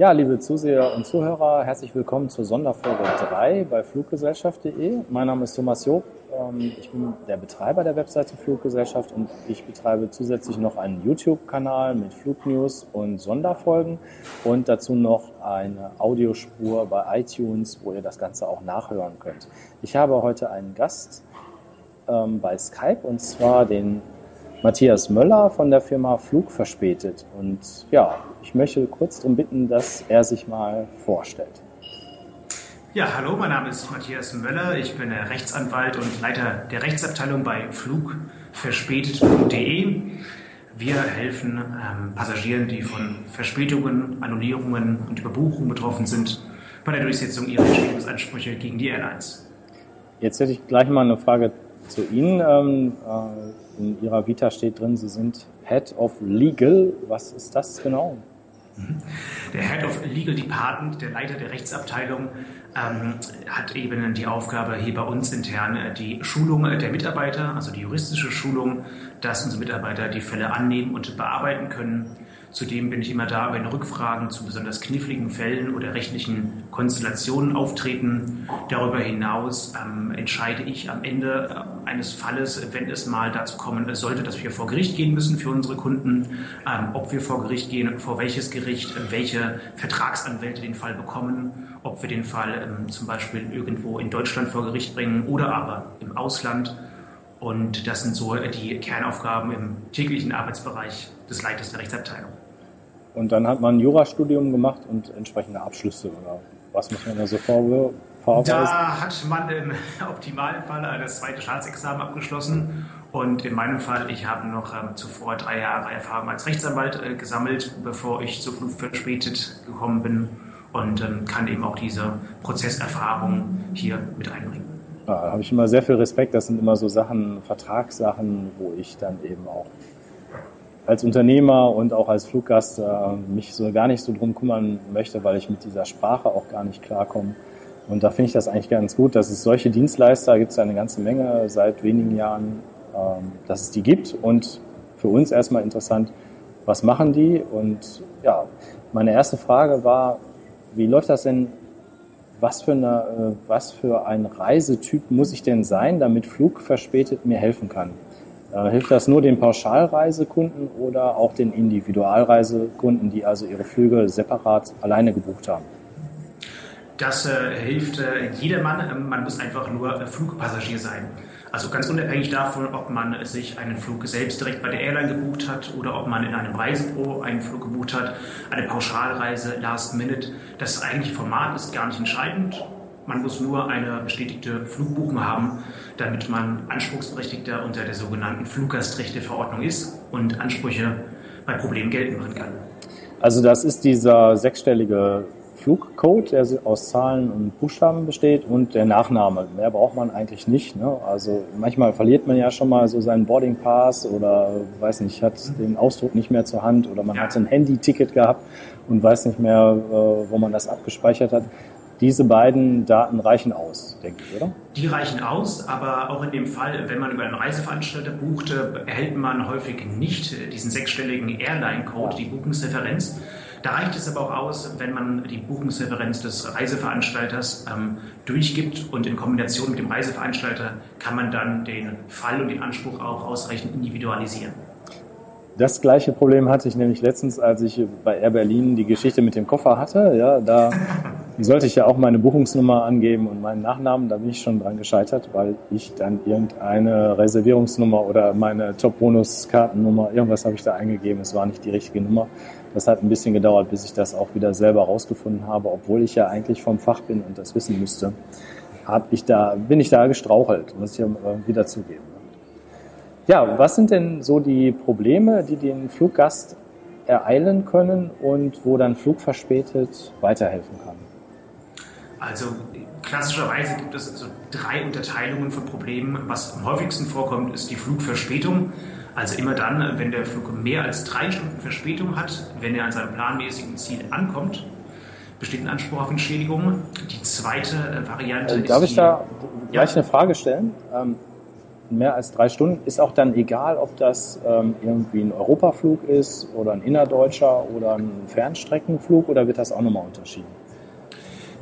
Ja, liebe Zuseher und Zuhörer, herzlich willkommen zur Sonderfolge 3 bei Fluggesellschaft.de. Mein Name ist Thomas Job. Ähm, ich bin der Betreiber der Webseite Fluggesellschaft und ich betreibe zusätzlich noch einen YouTube-Kanal mit Flugnews und Sonderfolgen und dazu noch eine Audiospur bei iTunes, wo ihr das Ganze auch nachhören könnt. Ich habe heute einen Gast ähm, bei Skype und zwar den Matthias Möller von der Firma Flug verspätet. Und ja, ich möchte kurz darum bitten, dass er sich mal vorstellt. Ja, hallo, mein Name ist Matthias Möller. Ich bin Rechtsanwalt und Leiter der Rechtsabteilung bei flugverspätet.de. Wir helfen ähm, Passagieren, die von Verspätungen, Annullierungen und Überbuchungen betroffen sind, bei der Durchsetzung ihrer Entschädigungsansprüche gegen die Airlines. Jetzt hätte ich gleich mal eine Frage zu Ihnen. Ähm, äh, in Ihrer Vita steht drin, Sie sind Head of Legal. Was ist das genau? Der Head of Legal Department, der Leiter der Rechtsabteilung, ähm, hat eben die Aufgabe, hier bei uns intern äh, die Schulung der Mitarbeiter, also die juristische Schulung, dass unsere Mitarbeiter die Fälle annehmen und bearbeiten können Zudem bin ich immer da, wenn Rückfragen zu besonders kniffligen Fällen oder rechtlichen Konstellationen auftreten. Darüber hinaus ähm, entscheide ich am Ende äh, eines Falles, wenn es mal dazu kommen sollte, dass wir vor Gericht gehen müssen für unsere Kunden, ähm, ob wir vor Gericht gehen, vor welches Gericht, äh, welche Vertragsanwälte den Fall bekommen, ob wir den Fall ähm, zum Beispiel irgendwo in Deutschland vor Gericht bringen oder aber im Ausland. Und das sind so die Kernaufgaben im täglichen Arbeitsbereich des Leiters der Rechtsabteilung. Und dann hat man ein Jurastudium gemacht und entsprechende Abschlüsse oder was muss man da so vorweisen? Da hat man im optimalen Fall das zweite Staatsexamen abgeschlossen. Und in meinem Fall, ich habe noch ähm, zuvor drei Jahre Erfahrung als Rechtsanwalt äh, gesammelt, bevor ich zu Flut verspätet gekommen bin und ähm, kann eben auch diese Prozesserfahrung hier mit einbringen. Ja, da habe ich immer sehr viel Respekt. Das sind immer so Sachen, Vertragssachen, wo ich dann eben auch als Unternehmer und auch als Fluggast äh, mich so gar nicht so drum kümmern möchte, weil ich mit dieser Sprache auch gar nicht klarkomme. Und da finde ich das eigentlich ganz gut, dass es solche Dienstleister gibt es eine ganze Menge seit wenigen Jahren, ähm, dass es die gibt. Und für uns erstmal interessant, was machen die? Und ja, meine erste Frage war, wie läuft das denn? Was für, eine, äh, was für ein Reisetyp muss ich denn sein, damit Flug verspätet mir helfen kann? Äh, hilft das nur den Pauschalreisekunden oder auch den Individualreisekunden, die also ihre Flüge separat alleine gebucht haben? Das äh, hilft äh, jedermann. Ähm, man muss einfach nur äh, Flugpassagier sein. Also ganz unabhängig davon, ob man sich einen Flug selbst direkt bei der Airline gebucht hat oder ob man in einem Reisebüro einen Flug gebucht hat, eine Pauschalreise, Last Minute. Das eigentliche Format ist gar nicht entscheidend. Man muss nur eine bestätigte Flugbuchung haben, damit man Anspruchsberechtigter unter der sogenannten Fluggastrechteverordnung ist und Ansprüche bei Problemen geltend machen kann. Also das ist dieser sechsstellige Flugcode, der aus Zahlen und Buchstaben besteht und der Nachname. Mehr braucht man eigentlich nicht. Ne? Also manchmal verliert man ja schon mal so seinen Boarding Pass oder weiß nicht, hat den Ausdruck nicht mehr zur Hand oder man ja. hat ein Handy-Ticket gehabt und weiß nicht mehr, äh, wo man das abgespeichert hat. Diese beiden Daten reichen aus, denke ich, oder? Die reichen aus, aber auch in dem Fall, wenn man über einen Reiseveranstalter bucht, erhält man häufig nicht diesen sechsstelligen Airline-Code, die Buchungsreferenz. Da reicht es aber auch aus, wenn man die Buchungsreferenz des Reiseveranstalters ähm, durchgibt und in Kombination mit dem Reiseveranstalter kann man dann den Fall und den Anspruch auch ausreichend individualisieren. Das gleiche Problem hatte ich nämlich letztens, als ich bei Air Berlin die Geschichte mit dem Koffer hatte. Ja, da sollte ich ja auch meine Buchungsnummer angeben und meinen Nachnamen. Da bin ich schon dran gescheitert, weil ich dann irgendeine Reservierungsnummer oder meine Top-Bonus-Kartennummer, irgendwas habe ich da eingegeben. Es war nicht die richtige Nummer. Das hat ein bisschen gedauert, bis ich das auch wieder selber rausgefunden habe, obwohl ich ja eigentlich vom Fach bin und das wissen müsste. Hab ich da, bin ich da gestrauchelt, muss ich ja wieder zugeben. Ja, was sind denn so die Probleme, die den Fluggast ereilen können und wo dann Flugverspätet weiterhelfen kann? Also klassischerweise gibt es so drei Unterteilungen von Problemen. Was am häufigsten vorkommt, ist die Flugverspätung. Also immer dann, wenn der Flug mehr als drei Stunden Verspätung hat, wenn er an seinem planmäßigen Ziel ankommt, besteht ein Anspruch auf Entschädigung. Die zweite äh, Variante äh, Darf ist. Darf ich da gleich ja. eine Frage stellen? Ähm, mehr als drei Stunden. Ist auch dann egal, ob das ähm, irgendwie ein Europaflug ist oder ein innerdeutscher oder ein Fernstreckenflug oder wird das auch nochmal unterschieden?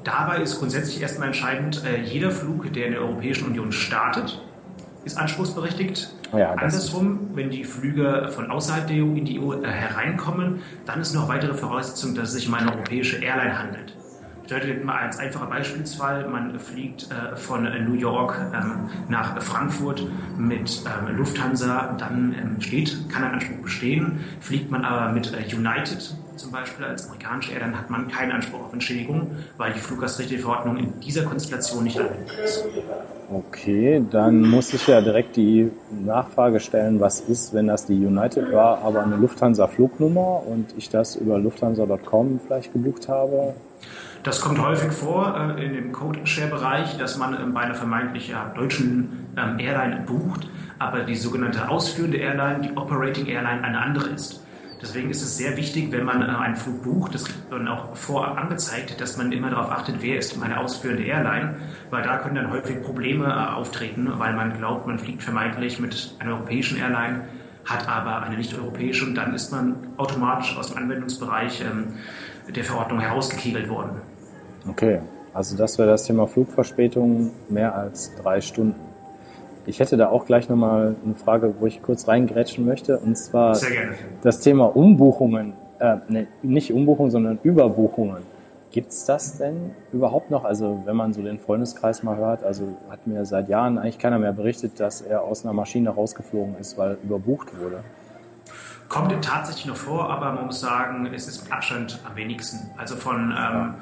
Dabei ist grundsätzlich erstmal entscheidend, äh, jeder Flug, der in der Europäischen Union startet, ist anspruchsberechtigt. Ja, Andersrum, wenn die Flüge von außerhalb der EU in die EU äh, hereinkommen, dann ist noch weitere Voraussetzung, dass es sich um eine europäische Airline handelt. Bedeutet mal als einfacher Beispielsfall, man fliegt äh, von New York ähm, nach Frankfurt mit ähm, Lufthansa, dann ähm, steht, kann ein Anspruch bestehen. Fliegt man aber mit äh, United zum Beispiel als amerikanische Airline, hat man keinen Anspruch auf Entschädigung, weil die Fluggastrechteverordnung in dieser Konstellation nicht anwendbar ist. Okay, dann muss ich ja direkt die Nachfrage stellen, was ist, wenn das die United war, aber eine Lufthansa-Flugnummer und ich das über lufthansa.com vielleicht gebucht habe? Das kommt häufig vor äh, in dem Code-Share-Bereich, dass man ähm, bei einer vermeintlich deutschen ähm, Airline bucht, aber die sogenannte ausführende Airline, die Operating Airline, eine andere ist. Deswegen ist es sehr wichtig, wenn man äh, einen Flug bucht, das wird dann auch vorab angezeigt, dass man immer darauf achtet, wer ist meine ausführende Airline, weil da können dann häufig Probleme äh, auftreten, weil man glaubt, man fliegt vermeintlich mit einer europäischen Airline, hat aber eine nicht europäische und dann ist man automatisch aus dem Anwendungsbereich ähm, der Verordnung herausgekegelt worden. Okay, also das wäre das Thema Flugverspätung mehr als drei Stunden. Ich hätte da auch gleich nochmal eine Frage, wo ich kurz reingrätschen möchte, und zwar das Thema Umbuchungen, äh, ne, nicht Umbuchungen, sondern Überbuchungen. Gibt es das denn überhaupt noch? Also wenn man so den Freundeskreis mal hört, also hat mir seit Jahren eigentlich keiner mehr berichtet, dass er aus einer Maschine rausgeflogen ist, weil überbucht wurde. Kommt tatsächlich noch vor, aber man muss sagen, es ist mit Abstand am wenigsten. Also von ähm,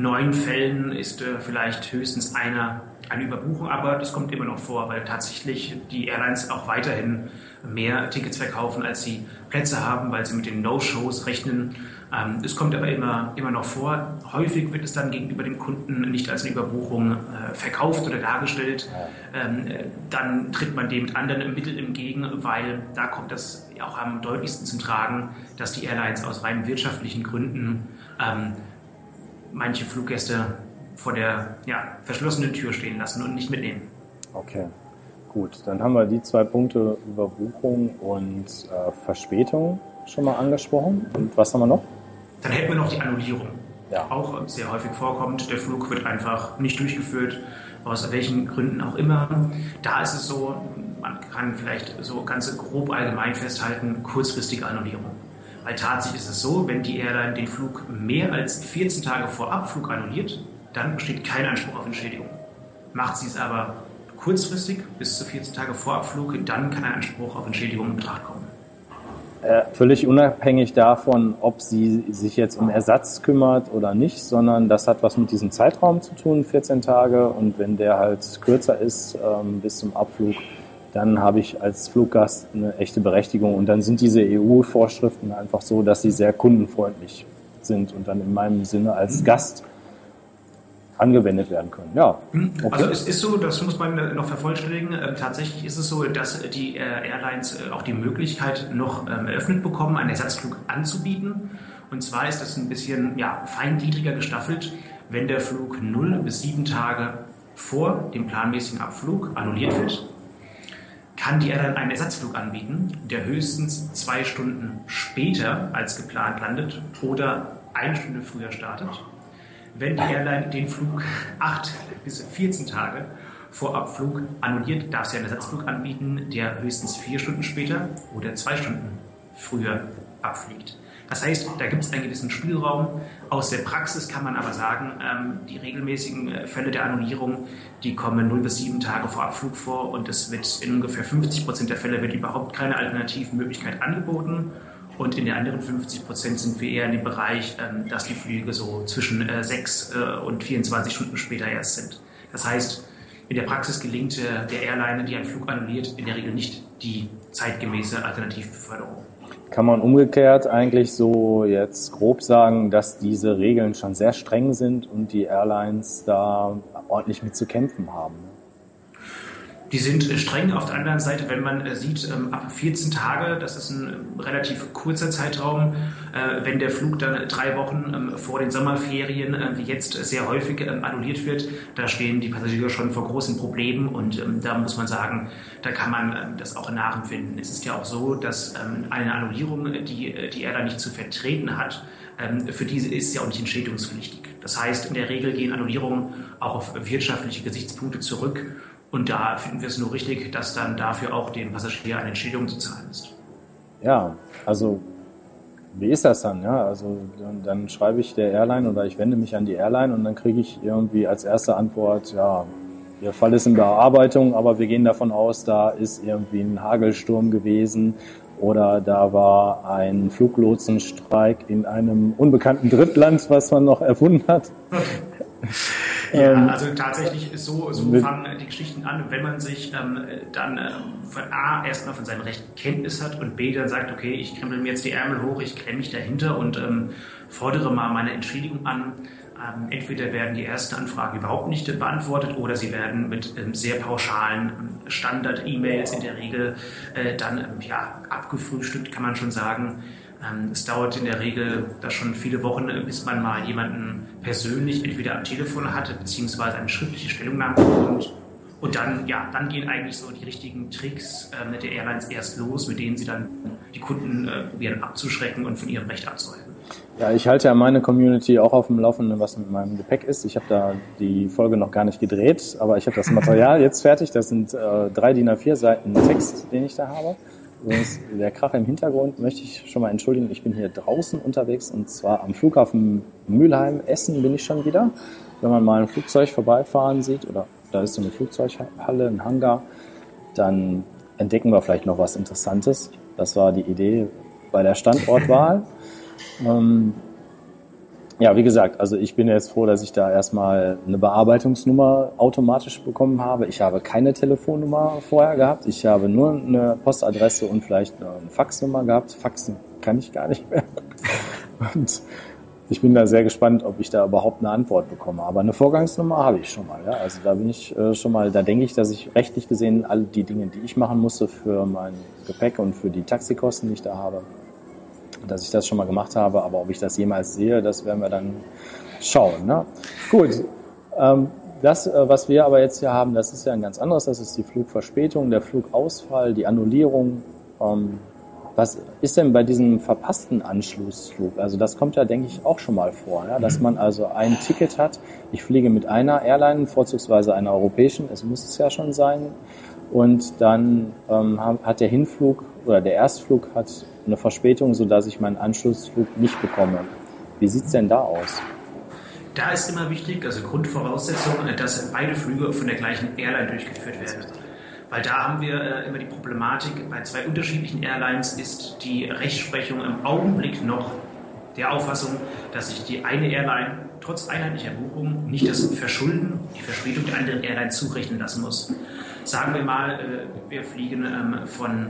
neun Fällen ist äh, vielleicht höchstens einer eine Überbuchung, aber das kommt immer noch vor, weil tatsächlich die Airlines auch weiterhin mehr Tickets verkaufen, als sie Plätze haben, weil sie mit den No-Shows rechnen. Ähm, es kommt aber immer, immer noch vor. Häufig wird es dann gegenüber dem Kunden nicht als eine Überbuchung äh, verkauft oder dargestellt. Ähm, dann tritt man dem mit anderen Mitteln entgegen, weil da kommt das auch am deutlichsten zum Tragen, dass die Airlines aus rein wirtschaftlichen Gründen ähm, manche Fluggäste vor der ja, verschlossenen Tür stehen lassen und nicht mitnehmen. Okay, gut. Dann haben wir die zwei Punkte Überbuchung und äh, Verspätung schon mal angesprochen. Und was haben wir noch? Dann hätten wir noch die Annullierung. Ja. Auch sehr häufig vorkommt, der Flug wird einfach nicht durchgeführt, aus welchen Gründen auch immer. Da ist es so, man kann vielleicht so ganz grob allgemein festhalten, kurzfristige Annullierung. Weil tatsächlich ist es so, wenn die Airline den Flug mehr als 14 Tage vor Abflug annulliert, dann besteht kein Anspruch auf Entschädigung. Macht sie es aber kurzfristig, bis zu 14 Tage vor Abflug, dann kann ein Anspruch auf Entschädigung in Betracht kommen. Äh, völlig unabhängig davon, ob sie sich jetzt um Ersatz kümmert oder nicht, sondern das hat was mit diesem Zeitraum zu tun, 14 Tage. Und wenn der halt kürzer ist ähm, bis zum Abflug, dann habe ich als Fluggast eine echte Berechtigung. Und dann sind diese EU-Vorschriften einfach so, dass sie sehr kundenfreundlich sind und dann in meinem Sinne als Gast angewendet werden können. Ja. Mhm. Okay. Also es ist so, das muss man noch vervollständigen. Ähm, tatsächlich ist es so, dass die äh, Airlines äh, auch die Möglichkeit noch ähm, eröffnet bekommen, einen Ersatzflug anzubieten. Und zwar ist das ein bisschen ja, feingliedriger gestaffelt, wenn der Flug 0 bis 7 Tage vor dem planmäßigen Abflug annulliert wird, kann die Airline einen Ersatzflug anbieten, der höchstens zwei Stunden später als geplant landet oder eine Stunde früher startet. Wenn die Airline den Flug 8 bis 14 Tage vor Abflug annulliert, darf sie einen Ersatzflug anbieten, der höchstens vier Stunden später oder zwei Stunden früher abfliegt. Das heißt, da gibt es einen gewissen Spielraum. Aus der Praxis kann man aber sagen, ähm, die regelmäßigen äh, Fälle der Annullierung, die kommen 0 bis 7 Tage vor Abflug vor und es wird in ungefähr 50 Prozent der Fälle wird überhaupt keine Alternativmöglichkeit angeboten. Und in den anderen 50 Prozent sind wir eher in dem Bereich, ähm, dass die Flüge so zwischen äh, 6 äh, und 24 Stunden später erst sind. Das heißt, in der Praxis gelingt äh, der Airline, die einen Flug annulliert, in der Regel nicht die zeitgemäße Alternativbeförderung. Kann man umgekehrt eigentlich so jetzt grob sagen, dass diese Regeln schon sehr streng sind und die Airlines da ordentlich mit zu kämpfen haben? Die sind streng. Auf der anderen Seite, wenn man äh, sieht, ähm, ab 14 Tage, das ist ein ähm, relativ kurzer Zeitraum, äh, wenn der Flug dann drei Wochen ähm, vor den Sommerferien, äh, wie jetzt sehr häufig annulliert wird, da stehen die Passagiere schon vor großen Problemen und da muss man sagen, da kann man das auch nachempfinden. Es ist ja auch so, dass eine Annullierung, die die Airline nicht zu vertreten hat, für diese ist ja auch nicht entschädigungspflichtig. Das heißt, in der Regel gehen Annullierungen auch auf wirtschaftliche Gesichtspunkte zurück und da finden wir es nur richtig, dass dann dafür auch dem Passagier eine Entschädigung zu zahlen ist. Ja, also wie ist das dann? Ja, also dann, dann schreibe ich der Airline oder ich wende mich an die Airline und dann kriege ich irgendwie als erste Antwort, ja, Ihr Fall ist in Bearbeitung, aber wir gehen davon aus, da ist irgendwie ein Hagelsturm gewesen oder da war ein Fluglotsenstreik in einem unbekannten Drittland, was man noch erfunden hat. Ja, ähm, also tatsächlich ist so, so fangen die Geschichten an. wenn man sich ähm, dann ähm, von A erstmal von seinem Recht Kenntnis hat und B dann sagt, okay, ich krempel mir jetzt die Ärmel hoch, ich klemme mich dahinter und ähm, fordere mal meine Entschädigung an. Ähm, entweder werden die ersten Anfragen überhaupt nicht beantwortet oder sie werden mit ähm, sehr pauschalen Standard-E-Mails in der Regel äh, dann ja, abgefrühstückt, kann man schon sagen. Ähm, es dauert in der Regel da schon viele Wochen, äh, bis man mal jemanden persönlich entweder am Telefon hatte, beziehungsweise eine schriftliche Stellungnahme bekommt. Und dann, ja, dann gehen eigentlich so die richtigen Tricks äh, der Airlines erst los, mit denen sie dann die Kunden äh, probieren abzuschrecken und von ihrem Recht abzuhalten. Ja, ich halte ja meine Community auch auf dem Laufenden, was mit meinem Gepäck ist. Ich habe da die Folge noch gar nicht gedreht, aber ich habe das Material jetzt fertig. Das sind äh, drei DIN A4 Seiten Text, den ich da habe. Übrigens, der Krach im Hintergrund möchte ich schon mal entschuldigen. Ich bin hier draußen unterwegs und zwar am Flughafen Mülheim. Essen bin ich schon wieder. Wenn man mal ein Flugzeug vorbeifahren sieht oder da ist so eine Flugzeughalle, ein Hangar, dann entdecken wir vielleicht noch was Interessantes. Das war die Idee bei der Standortwahl. ähm, ja, wie gesagt, also ich bin jetzt froh, dass ich da erstmal eine Bearbeitungsnummer automatisch bekommen habe. Ich habe keine Telefonnummer vorher gehabt. Ich habe nur eine Postadresse und vielleicht eine Faxnummer gehabt. Faxen kann ich gar nicht mehr. Und ich bin da sehr gespannt, ob ich da überhaupt eine Antwort bekomme. Aber eine Vorgangsnummer habe ich schon mal. Ja? Also da bin ich äh, schon mal, da denke ich, dass ich rechtlich gesehen alle die Dinge, die ich machen musste für mein Gepäck und für die Taxikosten, die ich da habe, dass ich das schon mal gemacht habe, aber ob ich das jemals sehe, das werden wir dann schauen. Ne? Gut, ähm, das, äh, was wir aber jetzt hier haben, das ist ja ein ganz anderes. Das ist die Flugverspätung, der Flugausfall, die Annullierung. Ähm, was ist denn bei diesem verpassten Anschlussflug? Also das kommt ja, denke ich, auch schon mal vor, ja? dass mhm. man also ein Ticket hat. Ich fliege mit einer Airline, vorzugsweise einer europäischen, es muss es ja schon sein. Und dann ähm, hat der Hinflug oder der Erstflug hat eine Verspätung, sodass ich meinen Anschlussflug nicht bekomme. Wie sieht es denn da aus? Da ist immer wichtig, also Grundvoraussetzung, dass beide Flüge von der gleichen Airline durchgeführt werden. Weil da haben wir äh, immer die Problematik, bei zwei unterschiedlichen Airlines ist die Rechtsprechung im Augenblick noch der Auffassung, dass sich die eine Airline trotz einheitlicher Buchung nicht das Verschulden, die Verspätung der anderen Airline zurechnen lassen muss. Sagen wir mal, äh, wir fliegen ähm, von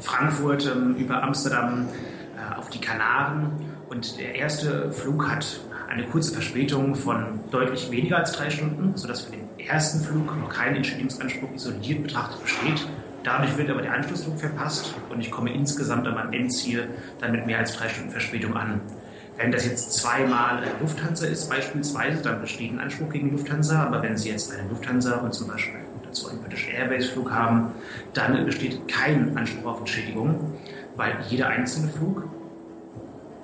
Frankfurt ähm, über Amsterdam äh, auf die Kanaren und der erste Flug hat eine kurze Verspätung von deutlich weniger als drei Stunden, sodass für den ersten Flug noch kein Entschädigungsanspruch isoliert betrachtet besteht. Dadurch wird aber der Anschlussflug verpasst und ich komme insgesamt an mein Endziel dann mit mehr als drei Stunden Verspätung an. Wenn das jetzt zweimal Lufthansa ist beispielsweise, dann besteht ein Anspruch gegen Lufthansa, aber wenn Sie jetzt eine Lufthansa und zum Beispiel dazu einen British Airways Flug haben, dann besteht kein Anspruch auf Entschädigung, weil jeder einzelne Flug,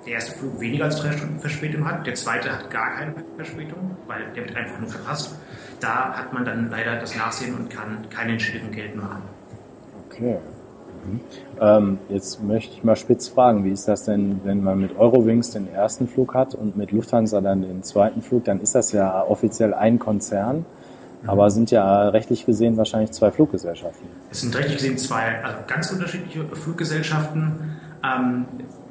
der erste Flug weniger als drei Stunden Verspätung hat, der zweite hat gar keine Verspätung, weil der wird einfach nur verpasst. Da hat man dann leider das Nachsehen und kann keine Entschädigung geltend machen. Okay. Mhm. Ähm, jetzt möchte ich mal spitz fragen, wie ist das denn, wenn man mit Eurowings den ersten Flug hat und mit Lufthansa dann den zweiten Flug, dann ist das ja offiziell ein Konzern. Aber sind ja rechtlich gesehen wahrscheinlich zwei Fluggesellschaften. Es sind rechtlich gesehen zwei also ganz unterschiedliche Fluggesellschaften. Ähm,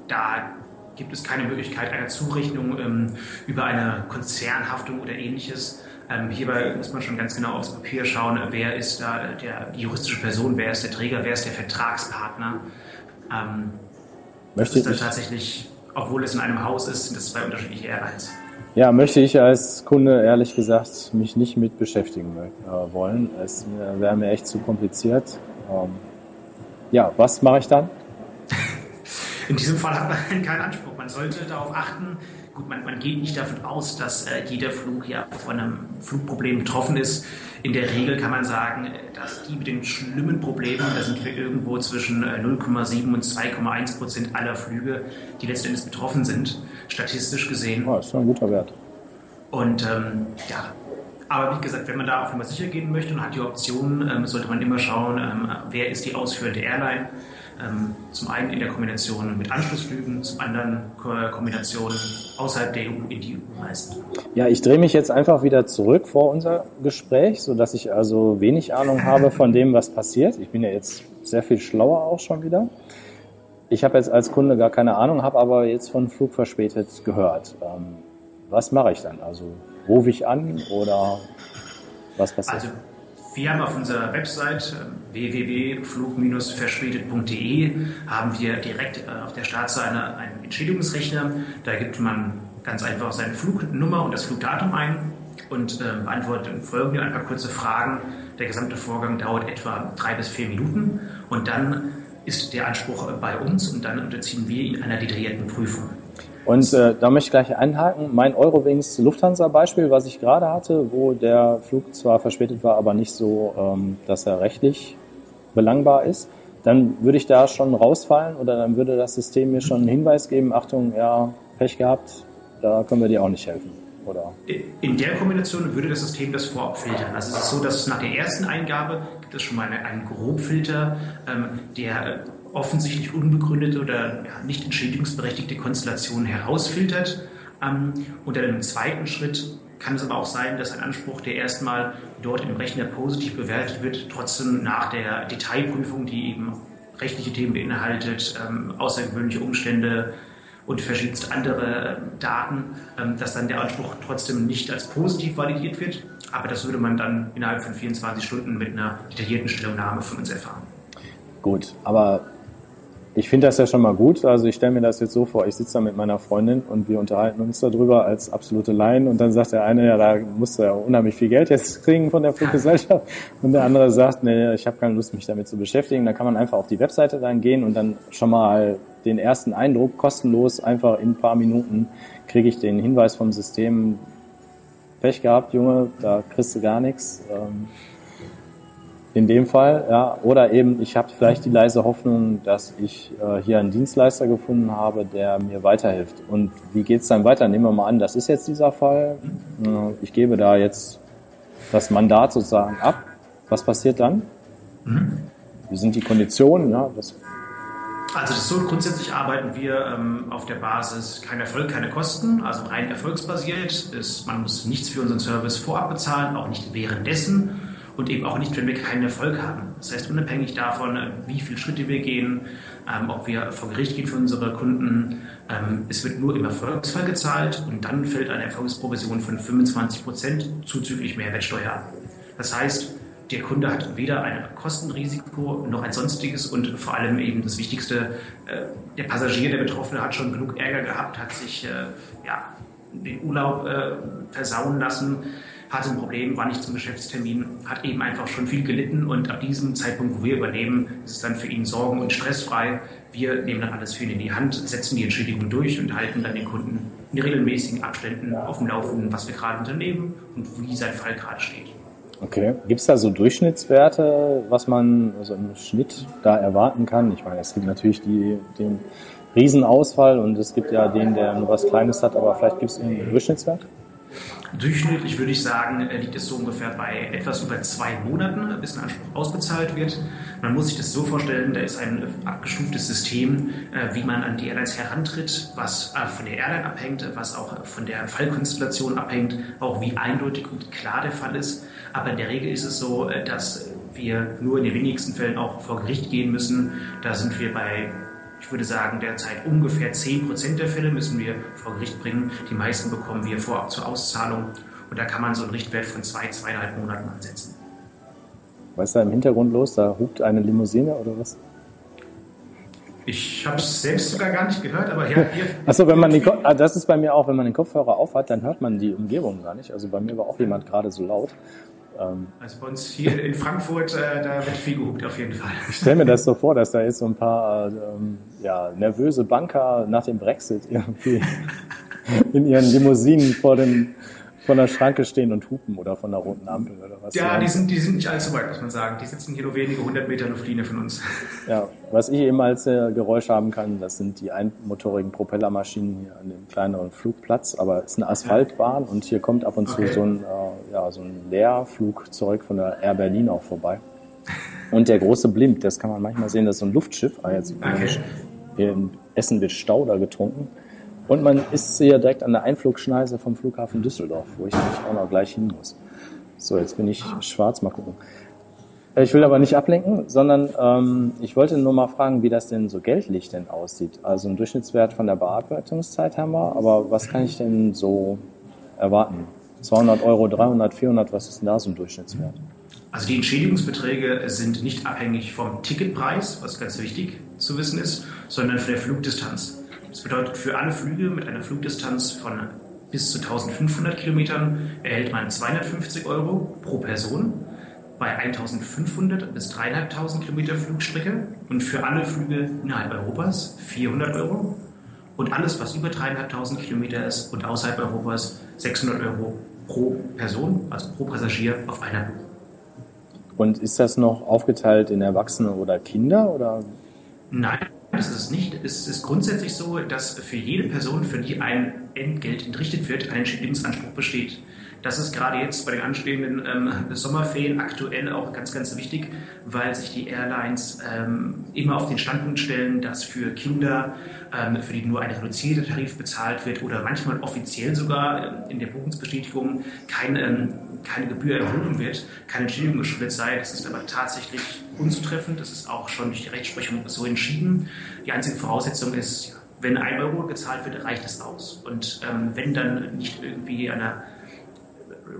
da gibt es keine Möglichkeit einer Zurechnung ähm, über eine Konzernhaftung oder ähnliches. Ähm, hierbei muss man schon ganz genau aufs Papier schauen, wer ist da der, die juristische Person, wer ist der Träger, wer ist der Vertragspartner. Ähm, Möchte das ist dann tatsächlich, obwohl es in einem Haus ist, sind es zwei unterschiedliche Airlines. Ja, möchte ich als Kunde ehrlich gesagt mich nicht mit beschäftigen äh, wollen. Es wäre mir echt zu kompliziert. Ähm, ja, was mache ich dann? In diesem Fall hat man keinen Anspruch. Man sollte darauf achten, gut, man, man geht nicht davon aus, dass äh, jeder Flug ja von einem Flugproblem betroffen ist. In der Regel kann man sagen, dass die mit den schlimmen Problemen, da sind wir irgendwo zwischen 0,7 äh, und 2,1 Prozent aller Flüge, die letztendlich betroffen sind, statistisch gesehen. Oh, das ist ein guter Wert. Und ähm, ja, aber wie gesagt, wenn man da auf Nummer sicher gehen möchte und hat die Option, ähm, sollte man immer schauen, ähm, wer ist die ausführende Airline. Ähm, zum einen in der Kombination mit Anschlussflügen, zum anderen Kombination außerhalb der EU in die EU reisen. Ja, ich drehe mich jetzt einfach wieder zurück vor unser Gespräch, sodass ich also wenig Ahnung habe von dem, was passiert. Ich bin ja jetzt sehr viel schlauer auch schon wieder. Ich habe jetzt als Kunde gar keine Ahnung, habe aber jetzt von Flug verspätet gehört. Ähm, was mache ich dann? Also rufe ich an oder was passiert? Also wir haben auf unserer Website äh, www.flug-verspätet.de haben wir direkt äh, auf der Startseite einen Entschädigungsrechner. Da gibt man ganz einfach seine Flugnummer und das Flugdatum ein und äh, beantwortet folgende ein paar kurze Fragen. Der gesamte Vorgang dauert etwa drei bis vier Minuten und dann ist der Anspruch bei uns und dann unterziehen wir ihn einer detaillierten Prüfung. Und äh, da möchte ich gleich einhaken. Mein Eurowings Lufthansa-Beispiel, was ich gerade hatte, wo der Flug zwar verspätet war, aber nicht so, ähm, dass er rechtlich belangbar ist, dann würde ich da schon rausfallen oder dann würde das System mir schon einen Hinweis geben, Achtung, ja, Pech gehabt, da können wir dir auch nicht helfen. Oder? In der Kombination würde das System das vorab filtern. Also es ist so, dass nach der ersten Eingabe gibt es schon mal einen Grobfilter, ähm, der offensichtlich unbegründete oder ja, nicht entschädigungsberechtigte Konstellationen herausfiltert. Ähm, und dann im zweiten Schritt kann es aber auch sein, dass ein Anspruch, der erstmal dort im Rechner positiv bewertet wird, trotzdem nach der Detailprüfung, die eben rechtliche Themen beinhaltet, ähm, außergewöhnliche Umstände und verschiedenste andere äh, Daten, ähm, dass dann der Anspruch trotzdem nicht als positiv validiert wird. Aber das würde man dann innerhalb von 24 Stunden mit einer detaillierten Stellungnahme von uns erfahren. Gut, aber ich finde das ja schon mal gut. Also ich stelle mir das jetzt so vor, ich sitze da mit meiner Freundin und wir unterhalten uns darüber als absolute Laien und dann sagt der eine, ja, da musst du ja unheimlich viel Geld jetzt kriegen von der Fluggesellschaft und der andere sagt, nee, ich habe keine Lust, mich damit zu beschäftigen. Da kann man einfach auf die Webseite dann gehen und dann schon mal den ersten Eindruck kostenlos einfach in ein paar Minuten kriege ich den Hinweis vom System, Pech gehabt, Junge, da kriegst du gar nichts. Ähm, in dem Fall, ja. Oder eben, ich habe vielleicht die leise Hoffnung, dass ich äh, hier einen Dienstleister gefunden habe, der mir weiterhilft. Und wie geht's dann weiter? Nehmen wir mal an, das ist jetzt dieser Fall. Äh, ich gebe da jetzt das Mandat sozusagen ab. Was passiert dann? Mhm. Wie sind die Konditionen? Ja, das also das so grundsätzlich arbeiten wir ähm, auf der Basis kein Erfolg, keine Kosten, also rein erfolgsbasiert. Ist, man muss nichts für unseren Service vorab bezahlen, auch nicht währenddessen und eben auch nicht, wenn wir keinen Erfolg haben. Das heißt, unabhängig davon, äh, wie viele Schritte wir gehen, ähm, ob wir vor Gericht gehen für unsere Kunden, ähm, es wird nur im Erfolgsfall gezahlt und dann fällt eine Erfolgsprovision von 25 Prozent zuzüglich Mehrwertsteuer ab. Das heißt, der Kunde hat weder ein Kostenrisiko noch ein sonstiges und vor allem eben das Wichtigste, äh, der Passagier, der Betroffene hat schon genug Ärger gehabt, hat sich äh, ja, den Urlaub äh, versauen lassen, hatte ein Problem, war nicht zum Geschäftstermin, hat eben einfach schon viel gelitten und ab diesem Zeitpunkt, wo wir übernehmen, ist es dann für ihn sorgen- und stressfrei. Wir nehmen dann alles für ihn in die Hand, setzen die Entschädigung durch und halten dann den Kunden in regelmäßigen Abständen auf dem Laufenden, was wir gerade unternehmen und wie sein Fall gerade steht. Okay. Gibt es da so Durchschnittswerte, was man also im Schnitt da erwarten kann? Ich meine, es gibt natürlich die, den Riesenausfall und es gibt ja den, der nur was Kleines hat, aber vielleicht gibt es einen Durchschnittswert? Durchschnittlich würde ich sagen, äh, liegt es so ungefähr bei etwas über zwei Monaten, bis ein Anspruch ausbezahlt wird. Man muss sich das so vorstellen, da ist ein abgestuftes System, äh, wie man an die Airlines herantritt, was äh, von der Airline abhängt, was auch von der Fallkonstellation abhängt, auch wie eindeutig und klar der Fall ist. Aber in der Regel ist es so, dass wir nur in den wenigsten Fällen auch vor Gericht gehen müssen. Da sind wir bei ich würde sagen, derzeit ungefähr 10% der Fälle müssen wir vor Gericht bringen. Die meisten bekommen wir vorab zur Auszahlung. Und da kann man so einen Richtwert von zwei, zweieinhalb Monaten ansetzen. Was ist da im Hintergrund los? Da hupt eine Limousine oder was? Ich habe es selbst sogar gar nicht gehört, aber ja, hier. Achso, wenn man den, ah, das ist bei mir auch, wenn man den Kopfhörer aufhat, dann hört man die Umgebung gar nicht. Also bei mir war auch jemand gerade so laut. Ähm, also bei uns hier in Frankfurt, äh, da wird viel gehupt auf jeden Fall. Ich stelle mir das so vor, dass da jetzt so ein paar ähm, ja, nervöse Banker nach dem Brexit irgendwie in ihren Limousinen vor dem von der Schranke stehen und hupen oder von der roten Ampel oder was? Ja, die sind, die sind nicht allzu weit, muss man sagen. Die sitzen hier nur wenige hundert Meter Luftlinie von uns. Ja, was ich eben als äh, Geräusch haben kann, das sind die einmotorigen Propellermaschinen hier an dem kleineren Flugplatz, aber es ist eine Asphaltbahn und hier kommt ab und zu okay. so ein, äh, ja, so ein Leerflugzeug von der Air Berlin auch vorbei. Und der große Blimp, das kann man manchmal sehen, das ist so ein Luftschiff. Ah, jetzt okay. Hier in Essen wird Stau da getrunken. Und man ist hier direkt an der Einflugschneise vom Flughafen Düsseldorf, wo ich auch noch gleich hin muss. So, jetzt bin ich schwarz, mal gucken. Ich will aber nicht ablenken, sondern ähm, ich wollte nur mal fragen, wie das denn so geldlich denn aussieht. Also ein Durchschnittswert von der Bearbeitungszeit haben wir, aber was kann ich denn so erwarten? 200 Euro, 300, 400, was ist denn da so ein Durchschnittswert? Also die Entschädigungsbeträge sind nicht abhängig vom Ticketpreis, was ganz wichtig zu wissen ist, sondern von der Flugdistanz. Das bedeutet, für alle Flüge mit einer Flugdistanz von bis zu 1500 Kilometern erhält man 250 Euro pro Person bei 1500 bis 3500 Kilometer Flugstrecke und für alle Flüge innerhalb Europas 400 Euro und alles, was über 3500 Kilometer ist und außerhalb Europas 600 Euro pro Person, also pro Passagier auf einer Buch. Und ist das noch aufgeteilt in Erwachsene oder Kinder oder? Nein, das ist nicht. Es ist grundsätzlich so, dass für jede Person, für die ein Entgelt entrichtet wird, ein Entschädigungsanspruch besteht. Das ist gerade jetzt bei den anstehenden ähm, Sommerferien aktuell auch ganz, ganz wichtig, weil sich die Airlines ähm, immer auf den Standpunkt stellen, dass für Kinder, ähm, für die nur ein reduzierter Tarif bezahlt wird oder manchmal offiziell sogar ähm, in der Buchungsbestätigung kein ähm, keine Gebühr erhoben wird, keine Entschädigung geschuldet sei. Das ist aber tatsächlich unzutreffend. Das ist auch schon durch die Rechtsprechung so entschieden. Die einzige Voraussetzung ist, wenn ein Euro gezahlt wird, reicht es aus. Und ähm, wenn dann nicht irgendwie eine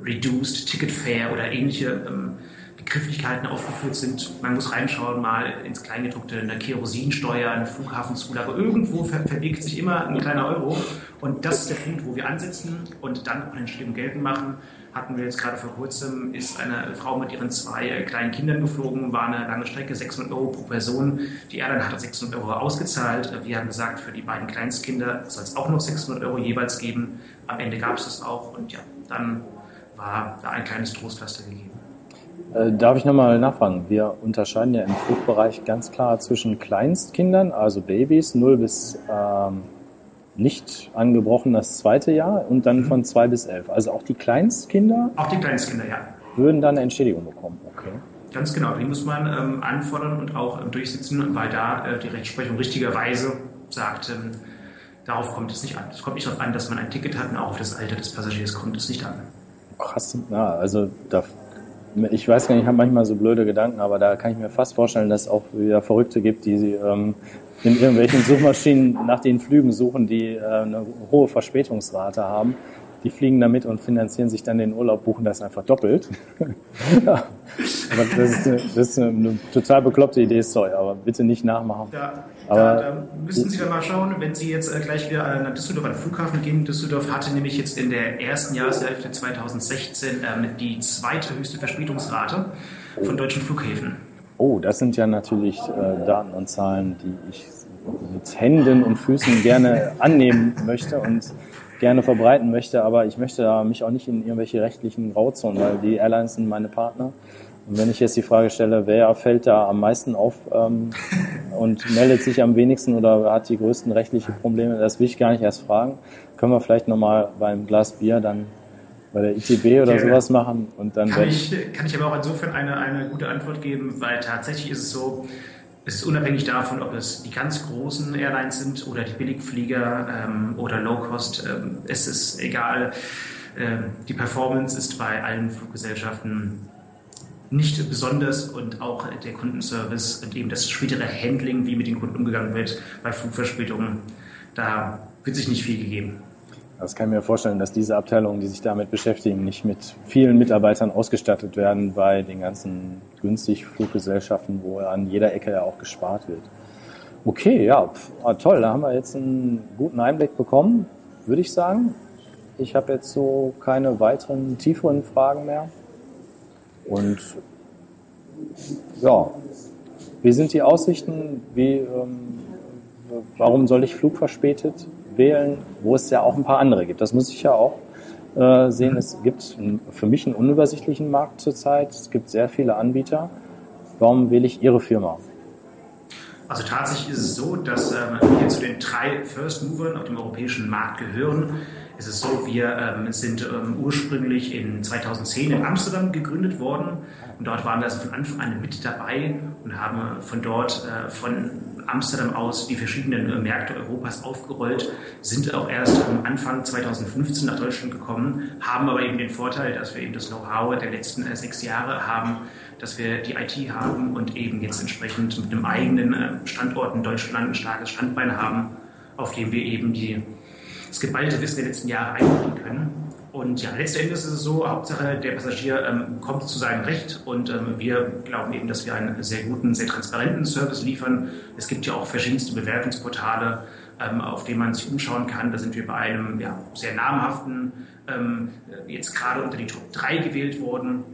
Reduced Ticket Fare oder ähnliche ähm, Begrifflichkeiten aufgeführt sind. Man muss reinschauen, mal ins Kleingedruckte, eine Kerosinsteuer, eine Flughafenzulage. Irgendwo ver verbirgt sich immer ein kleiner Euro. Und das ist der Punkt, wo wir ansetzen und dann auch eine Entschädigung geltend machen hatten wir jetzt gerade vor kurzem, ist eine Frau mit ihren zwei äh, kleinen Kindern geflogen, war eine lange Strecke, 600 Euro pro Person. Die Airline hat 600 Euro ausgezahlt. Wir haben gesagt, für die beiden Kleinstkinder soll es auch noch 600 Euro jeweils geben. Am Ende gab es das auch und ja, dann war da ein kleines Trostpflaster gegeben. Äh, darf ich nochmal nachfragen? Wir unterscheiden ja im Flugbereich ganz klar zwischen Kleinstkindern, also Babys, 0 bis ähm, nicht angebrochen das zweite Jahr und dann mhm. von zwei bis elf. Also auch die Kleinstkinder? Auch die Kleinstkinder, ja. Würden dann eine Entschädigung bekommen, okay. Ganz genau, die muss man ähm, anfordern und auch ähm, durchsetzen, weil da äh, die Rechtsprechung richtigerweise sagt, ähm, darauf kommt es nicht an. Es kommt nicht darauf an, dass man ein Ticket hat und auch auf das Alter des Passagiers kommt es nicht an. Krass, ja, also da, ich weiß gar nicht, ich habe manchmal so blöde Gedanken, aber da kann ich mir fast vorstellen, dass es auch wieder Verrückte gibt, die ähm, in irgendwelchen Suchmaschinen nach den Flügen suchen, die äh, eine hohe Verspätungsrate haben. Die fliegen damit und finanzieren sich dann den Urlaub, buchen das einfach doppelt. ja. Das ist, eine, das ist eine, total bekloppte Idee, sorry, aber bitte nicht nachmachen. Ja, aber, da, da müssen Sie dann mal schauen, wenn Sie jetzt äh, gleich wieder nach Düsseldorf an den Flughafen gehen. Düsseldorf hatte nämlich jetzt in der ersten Jahreshälfte 2016 ähm, die zweite höchste Verspätungsrate von deutschen Flughäfen. Oh, das sind ja natürlich äh, Daten und Zahlen, die ich mit Händen und Füßen gerne annehmen möchte und gerne verbreiten möchte, aber ich möchte mich auch nicht in irgendwelche rechtlichen Grauzonen, weil die Airlines sind meine Partner. Und wenn ich jetzt die Frage stelle, wer fällt da am meisten auf ähm, und meldet sich am wenigsten oder hat die größten rechtlichen Probleme, das will ich gar nicht erst fragen. Können wir vielleicht nochmal beim Glas Bier dann bei der ITB oder Gerne. sowas machen und dann. Kann ich, kann ich aber auch insofern eine, eine gute Antwort geben, weil tatsächlich ist es so, es ist unabhängig davon, ob es die ganz großen Airlines sind oder die Billigflieger ähm, oder Low-Cost. Ähm, es ist egal. Ähm, die Performance ist bei allen Fluggesellschaften nicht besonders und auch der Kundenservice und eben das spätere Handling, wie mit den Kunden umgegangen wird bei Flugverspätungen, da wird sich nicht viel gegeben. Das kann ich mir vorstellen, dass diese Abteilungen, die sich damit beschäftigen, nicht mit vielen Mitarbeitern ausgestattet werden bei den ganzen günstig Fluggesellschaften, wo an jeder Ecke ja auch gespart wird. Okay, ja, ah, toll. Da haben wir jetzt einen guten Einblick bekommen, würde ich sagen. Ich habe jetzt so keine weiteren tieferen Fragen mehr. Und ja, wie sind die Aussichten? Wie, ähm, warum soll ich flugverspätet wählen, wo es ja auch ein paar andere gibt? Das muss ich ja auch äh, sehen. Es gibt für mich einen unübersichtlichen Markt zurzeit. Es gibt sehr viele Anbieter. Warum wähle ich Ihre Firma? Also tatsächlich ist es so, dass ähm, wir zu den drei First Movern auf dem europäischen Markt gehören. Es ist so, wir ähm, sind ähm, ursprünglich in 2010 in Amsterdam gegründet worden und dort waren wir also von Anfang an mit dabei und haben von dort, äh, von Amsterdam aus die verschiedenen äh, Märkte Europas aufgerollt, sind auch erst Anfang 2015 nach Deutschland gekommen, haben aber eben den Vorteil, dass wir eben das Know-how der letzten äh, sechs Jahre haben, dass wir die IT haben und eben jetzt entsprechend mit einem eigenen äh, Standort in Deutschland ein starkes Standbein haben, auf dem wir eben die, das geballte Wissen der letzten Jahre einbringen können. Und ja, letztendlich ist es so, Hauptsache der Passagier ähm, kommt zu seinem Recht und ähm, wir glauben eben, dass wir einen sehr guten, sehr transparenten Service liefern. Es gibt ja auch verschiedenste Bewertungsportale, ähm, auf denen man sich umschauen kann. Da sind wir bei einem ja, sehr namhaften, ähm, jetzt gerade unter die Top 3 gewählt worden,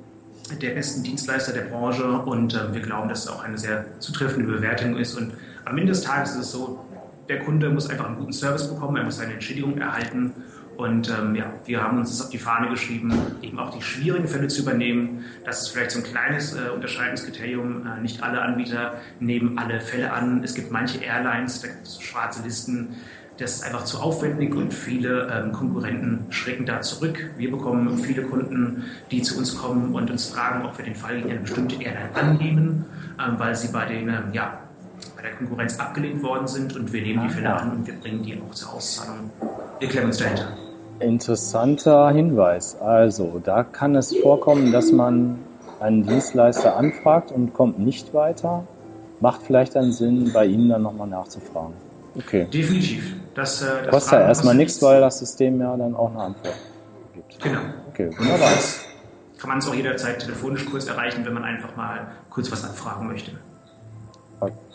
der besten Dienstleister der Branche und ähm, wir glauben, dass es auch eine sehr zutreffende Bewertung ist. Und am Ende des Tages ist es so, der Kunde muss einfach einen guten Service bekommen, er muss seine Entschädigung erhalten und ähm, ja, wir haben uns das auf die Fahne geschrieben, eben auch die schwierigen Fälle zu übernehmen. Das ist vielleicht so ein kleines äh, Unterscheidungskriterium. Äh, nicht alle Anbieter nehmen alle Fälle an. Es gibt manche Airlines, da gibt es schwarze Listen. Das ist einfach zu aufwendig und viele ähm, Konkurrenten schrecken da zurück. Wir bekommen viele Kunden, die zu uns kommen und uns fragen, ob wir den Fall gegen eine bestimmte Airline annehmen, ähm, weil sie bei den ähm, ja, bei der Konkurrenz abgelehnt worden sind und wir nehmen die Fälle an und wir bringen die auch zur Auszahlung. Wir klären uns dahinter. Interessanter Hinweis. Also, da kann es vorkommen, dass man einen Dienstleister anfragt und kommt nicht weiter. Macht vielleicht einen Sinn, bei Ihnen dann nochmal nachzufragen. Okay. Definitiv. Das, äh, das kostet ja erstmal nichts, weil das System ja dann auch eine Antwort gibt. Genau. Okay, wunderbar. Kann man es auch jederzeit telefonisch kurz erreichen, wenn man einfach mal kurz was anfragen möchte.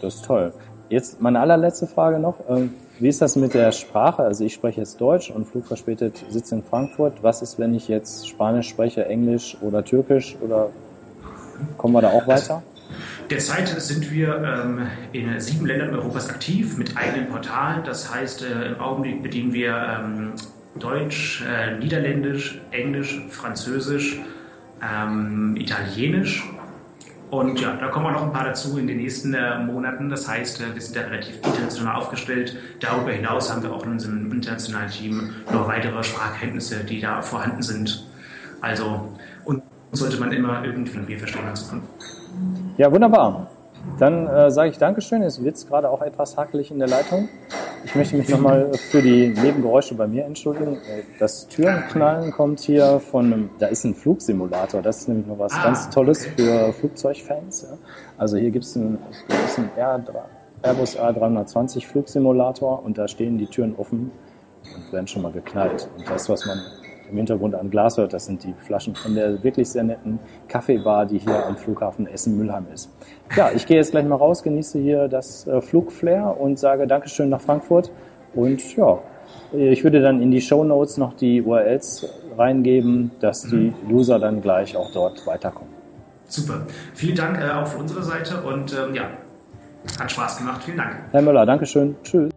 Das ist toll. Jetzt meine allerletzte Frage noch. Ähm, wie ist das mit der Sprache? Also ich spreche jetzt Deutsch und flugverspätet sitze in Frankfurt. Was ist, wenn ich jetzt Spanisch spreche, Englisch oder Türkisch oder kommen wir da auch weiter? Derzeit sind wir ähm, in sieben Ländern Europas aktiv mit eigenen Portalen. Das heißt, äh, im Augenblick bedienen wir ähm, Deutsch, äh, Niederländisch, Englisch, Französisch, ähm, Italienisch und ja, da kommen auch noch ein paar dazu in den nächsten äh, Monaten. Das heißt, äh, wir sind da relativ international aufgestellt. Darüber hinaus haben wir auch in unserem internationalen Team noch weitere Sprachkenntnisse, die da vorhanden sind. Also, und sollte man immer irgendwie verstehen uns. Ja, wunderbar. Dann äh, sage ich Dankeschön. Es wird gerade auch etwas hakelig in der Leitung. Ich möchte mich nochmal für die Nebengeräusche bei mir entschuldigen. Das Türenknallen kommt hier von einem, da ist ein Flugsimulator. Das ist nämlich noch was ah, ganz Tolles für Flugzeugfans. Ja. Also hier gibt es einen, einen Airbus A320 Flugsimulator und da stehen die Türen offen und werden schon mal geknallt. Und das, was man im Hintergrund an Glas hört, das sind die Flaschen von der wirklich sehr netten Kaffeebar, die hier am Flughafen Essen-Mülheim ist. Ja, ich gehe jetzt gleich mal raus, genieße hier das äh, Flugflair und sage Dankeschön nach Frankfurt. Und ja, ich würde dann in die Show Notes noch die URLs reingeben, dass die User dann gleich auch dort weiterkommen. Super. Vielen Dank äh, auch von unserer Seite und ähm, ja, hat Spaß gemacht. Vielen Dank. Herr Müller, Dankeschön. Tschüss.